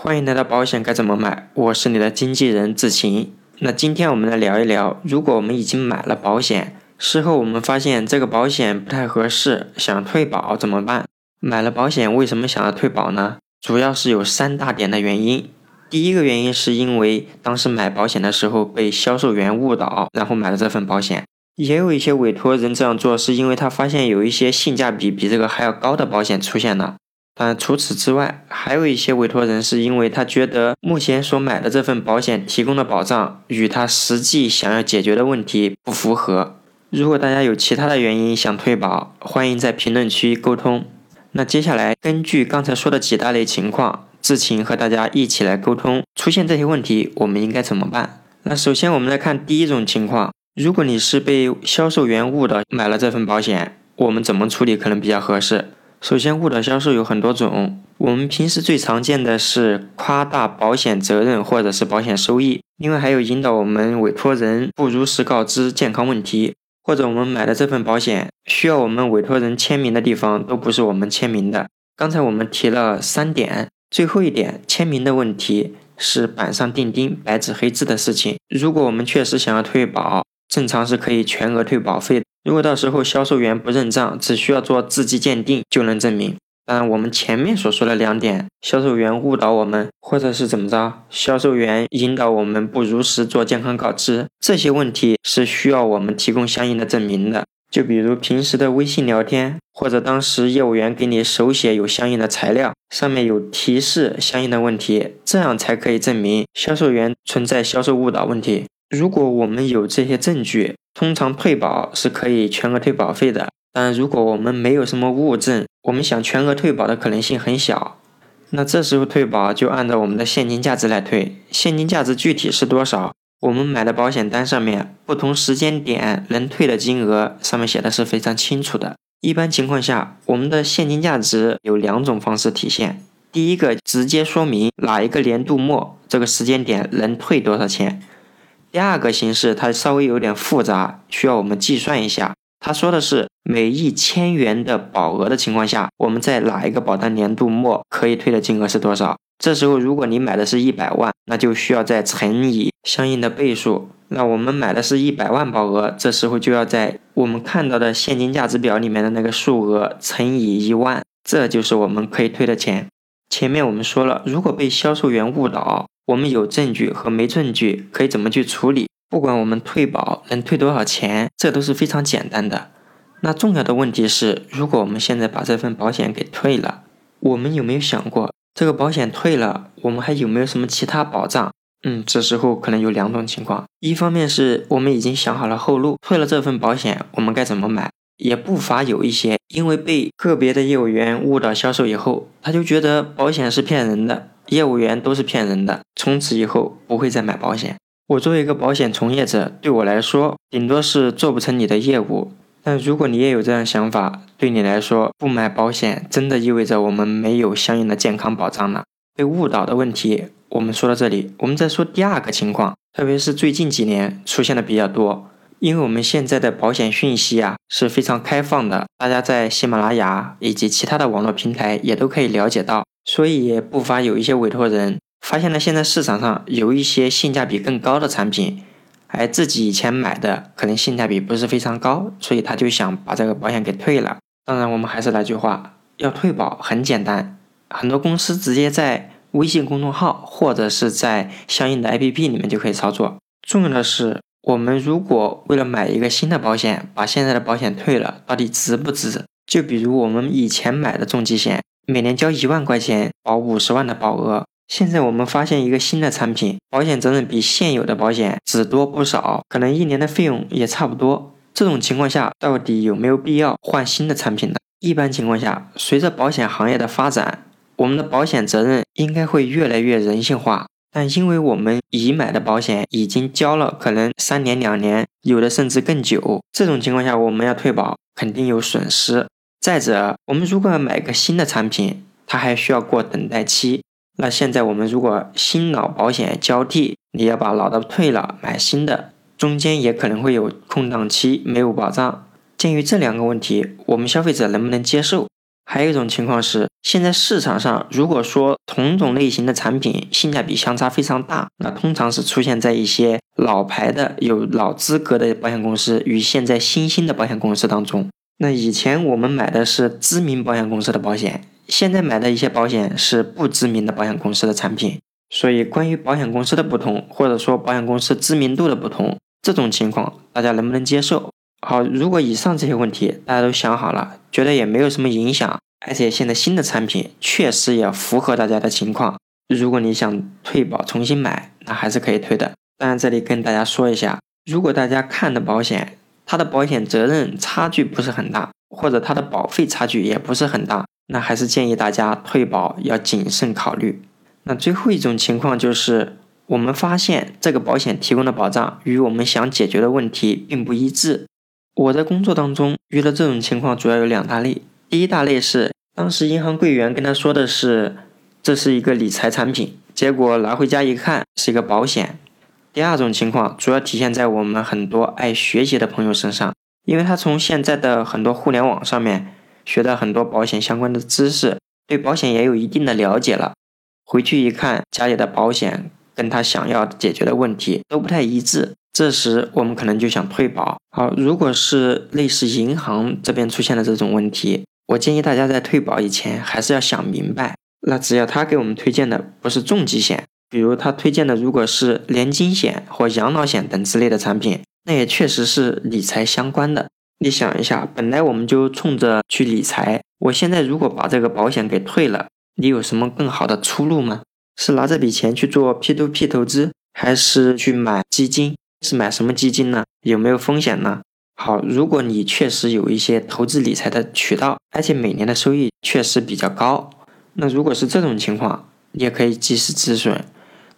欢迎来到保险该怎么买，我是你的经纪人志晴。那今天我们来聊一聊，如果我们已经买了保险，事后我们发现这个保险不太合适，想退保怎么办？买了保险为什么想要退保呢？主要是有三大点的原因。第一个原因是因为当时买保险的时候被销售员误导，然后买了这份保险。也有一些委托人这样做，是因为他发现有一些性价比比这个还要高的保险出现了。但除此之外，还有一些委托人是因为他觉得目前所买的这份保险提供的保障与他实际想要解决的问题不符合。如果大家有其他的原因想退保，欢迎在评论区沟通。那接下来根据刚才说的几大类情况，志晴和大家一起来沟通，出现这些问题我们应该怎么办？那首先我们来看第一种情况。如果你是被销售员误导买了这份保险，我们怎么处理可能比较合适？首先，误导销售有很多种，我们平时最常见的是夸大保险责任或者是保险收益，另外还有引导我们委托人不如实告知健康问题，或者我们买的这份保险需要我们委托人签名的地方都不是我们签名的。刚才我们提了三点，最后一点签名的问题是板上钉钉、白纸黑字的事情。如果我们确实想要退保，正常是可以全额退保费。如果到时候销售员不认账，只需要做字迹鉴定就能证明。当然，我们前面所说的两点，销售员误导我们，或者是怎么着，销售员引导我们不如实做健康告知，这些问题是需要我们提供相应的证明的。就比如平时的微信聊天，或者当时业务员给你手写有相应的材料，上面有提示相应的问题，这样才可以证明销售员存在销售误导问题。如果我们有这些证据，通常退保是可以全额退保费的。但如果我们没有什么物证，我们想全额退保的可能性很小。那这时候退保就按照我们的现金价值来退。现金价值具体是多少？我们买的保险单上面不同时间点能退的金额上面写的是非常清楚的。一般情况下，我们的现金价值有两种方式体现。第一个直接说明哪一个年度末这个时间点能退多少钱。第二个形式它稍微有点复杂，需要我们计算一下。他说的是每一千元的保额的情况下，我们在哪一个保单年度末可以退的金额是多少？这时候如果你买的是一百万，那就需要再乘以相应的倍数。那我们买的是一百万保额，这时候就要在我们看到的现金价值表里面的那个数额乘以一万，这就是我们可以退的钱。前面我们说了，如果被销售员误导。我们有证据和没证据，可以怎么去处理？不管我们退保能退多少钱，这都是非常简单的。那重要的问题是，如果我们现在把这份保险给退了，我们有没有想过，这个保险退了，我们还有没有什么其他保障？嗯，这时候可能有两种情况：一方面是我们已经想好了后路，退了这份保险，我们该怎么买？也不乏有一些因为被个别的业务员误导销售以后，他就觉得保险是骗人的。业务员都是骗人的，从此以后不会再买保险。我作为一个保险从业者，对我来说，顶多是做不成你的业务。但如果你也有这样想法，对你来说，不买保险真的意味着我们没有相应的健康保障了。被误导的问题，我们说到这里，我们再说第二个情况，特别是最近几年出现的比较多，因为我们现在的保险讯息啊是非常开放的，大家在喜马拉雅以及其他的网络平台也都可以了解到。所以也不乏有一些委托人发现了现在市场上有一些性价比更高的产品，而自己以前买的可能性价比不是非常高，所以他就想把这个保险给退了。当然，我们还是那句话，要退保很简单，很多公司直接在微信公众号或者是在相应的 APP 里面就可以操作。重要的是，我们如果为了买一个新的保险，把现在的保险退了，到底值不值？就比如我们以前买的重疾险。每年交一万块钱保五十万的保额，现在我们发现一个新的产品，保险责任比现有的保险只多不少，可能一年的费用也差不多。这种情况下，到底有没有必要换新的产品呢？一般情况下，随着保险行业的发展，我们的保险责任应该会越来越人性化。但因为我们已买的保险已经交了，可能三年、两年，有的甚至更久，这种情况下我们要退保，肯定有损失。再者，我们如果要买个新的产品，它还需要过等待期。那现在我们如果新老保险交替，你要把老的退了买新的，中间也可能会有空档期，没有保障。鉴于这两个问题，我们消费者能不能接受？还有一种情况是，现在市场上如果说同种类型的产品性价比相差非常大，那通常是出现在一些老牌的、有老资格的保险公司与现在新兴的保险公司当中。那以前我们买的是知名保险公司的保险，现在买的一些保险是不知名的保险公司的产品。所以，关于保险公司的不同，或者说保险公司知名度的不同，这种情况大家能不能接受？好，如果以上这些问题大家都想好了，觉得也没有什么影响，而且现在新的产品确实也符合大家的情况，如果你想退保重新买，那还是可以退的。当然，这里跟大家说一下，如果大家看的保险，它的保险责任差距不是很大，或者它的保费差距也不是很大，那还是建议大家退保要谨慎考虑。那最后一种情况就是，我们发现这个保险提供的保障与我们想解决的问题并不一致。我在工作当中遇到这种情况，主要有两大类。第一大类是，当时银行柜员跟他说的是，这是一个理财产品，结果拿回家一看是一个保险。第二种情况主要体现在我们很多爱学习的朋友身上，因为他从现在的很多互联网上面学到很多保险相关的知识，对保险也有一定的了解了，回去一看家里的保险跟他想要解决的问题都不太一致。这时我们可能就想退保。好，如果是类似银行这边出现的这种问题，我建议大家在退保以前还是要想明白。那只要他给我们推荐的不是重疾险，比如他推荐的如果是年金险或养老险等之类的产品，那也确实是理财相关的。你想一下，本来我们就冲着去理财，我现在如果把这个保险给退了，你有什么更好的出路吗？是拿这笔钱去做 P2P 投资，还是去买基金？是买什么基金呢？有没有风险呢？好，如果你确实有一些投资理财的渠道，而且每年的收益确实比较高，那如果是这种情况，你也可以及时止损。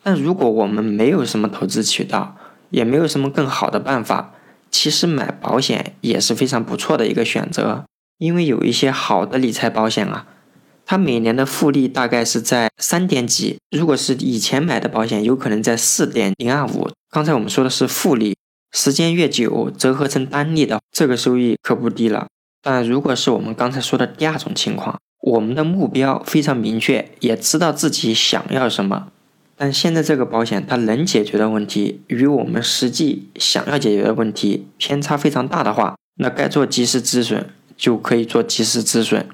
但如果我们没有什么投资渠道，也没有什么更好的办法，其实买保险也是非常不错的一个选择，因为有一些好的理财保险啊。它每年的复利大概是在三点几，如果是以前买的保险，有可能在四点零二五。刚才我们说的是复利，时间越久，折合成单利的这个收益可不低了。但如果是我们刚才说的第二种情况，我们的目标非常明确，也知道自己想要什么，但现在这个保险它能解决的问题与我们实际想要解决的问题偏差非常大的话，那该做及时止损就可以做及时止损。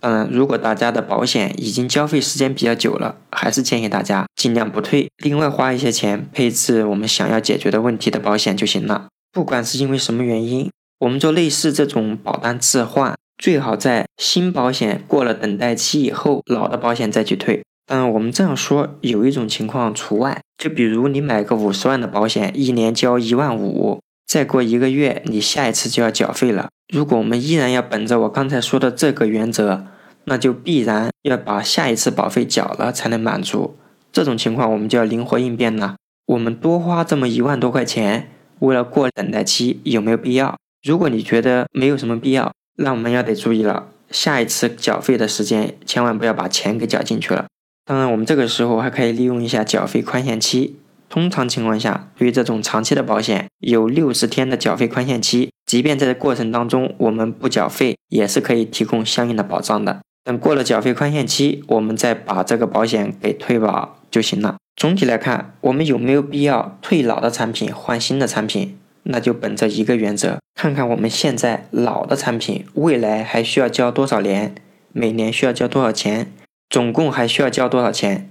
当然，如果大家的保险已经交费时间比较久了，还是建议大家尽量不退，另外花一些钱配置我们想要解决的问题的保险就行了。不管是因为什么原因，我们做类似这种保单置换，最好在新保险过了等待期以后，老的保险再去退。当然，我们这样说有一种情况除外，就比如你买个五十万的保险，一年交一万五，再过一个月你下一次就要缴费了。如果我们依然要本着我刚才说的这个原则，那就必然要把下一次保费缴了才能满足。这种情况我们就要灵活应变了。我们多花这么一万多块钱，为了过等待期，有没有必要？如果你觉得没有什么必要，那我们要得注意了，下一次缴费的时间千万不要把钱给缴进去了。当然，我们这个时候还可以利用一下缴费宽限期。通常情况下，对于这种长期的保险，有六十天的缴费宽限期。即便在这过程当中我们不缴费，也是可以提供相应的保障的。等过了缴费宽限期，我们再把这个保险给退保就行了。总体来看，我们有没有必要退老的产品换新的产品？那就本着一个原则，看看我们现在老的产品未来还需要交多少年，每年需要交多少钱，总共还需要交多少钱。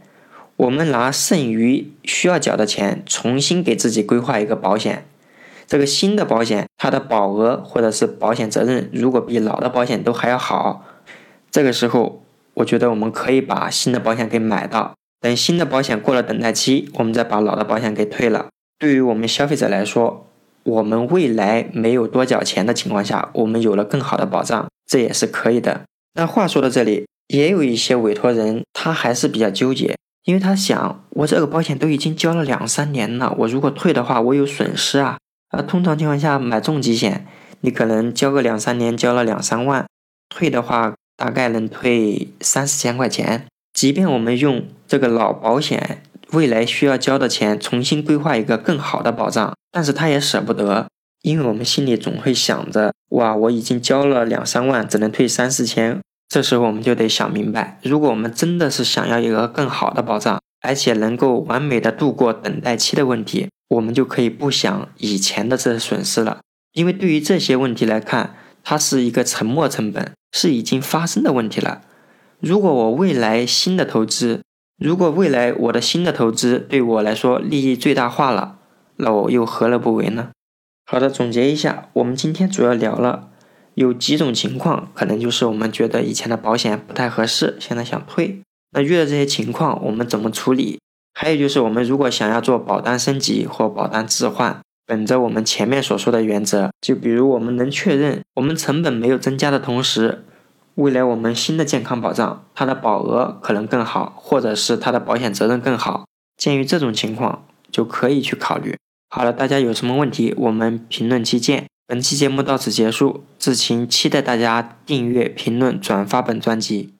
我们拿剩余需要缴的钱，重新给自己规划一个保险。这个新的保险，它的保额或者是保险责任，如果比老的保险都还要好，这个时候，我觉得我们可以把新的保险给买到。等新的保险过了等待期，我们再把老的保险给退了。对于我们消费者来说，我们未来没有多缴钱的情况下，我们有了更好的保障，这也是可以的。那话说到这里，也有一些委托人，他还是比较纠结。因为他想，我这个保险都已经交了两三年了，我如果退的话，我有损失啊。啊，通常情况下买重疾险，你可能交个两三年，交了两三万，退的话大概能退三四千块钱。即便我们用这个老保险未来需要交的钱重新规划一个更好的保障，但是他也舍不得，因为我们心里总会想着，哇，我已经交了两三万，只能退三四千，这时候我们就得想明白，如果我们真的是想要一个更好的保障，而且能够完美的度过等待期的问题，我们就可以不想以前的这些损失了。因为对于这些问题来看，它是一个沉没成本，是已经发生的问题了。如果我未来新的投资，如果未来我的新的投资对我来说利益最大化了，那我又何乐不为呢？好的，总结一下，我们今天主要聊了。有几种情况，可能就是我们觉得以前的保险不太合适，现在想退。那遇到这些情况，我们怎么处理？还有就是我们如果想要做保单升级或保单置换，本着我们前面所说的原则，就比如我们能确认我们成本没有增加的同时，未来我们新的健康保障它的保额可能更好，或者是它的保险责任更好。鉴于这种情况，就可以去考虑。好了，大家有什么问题，我们评论区见。本期节目到此结束，志勤期待大家订阅、评论、转发本专辑。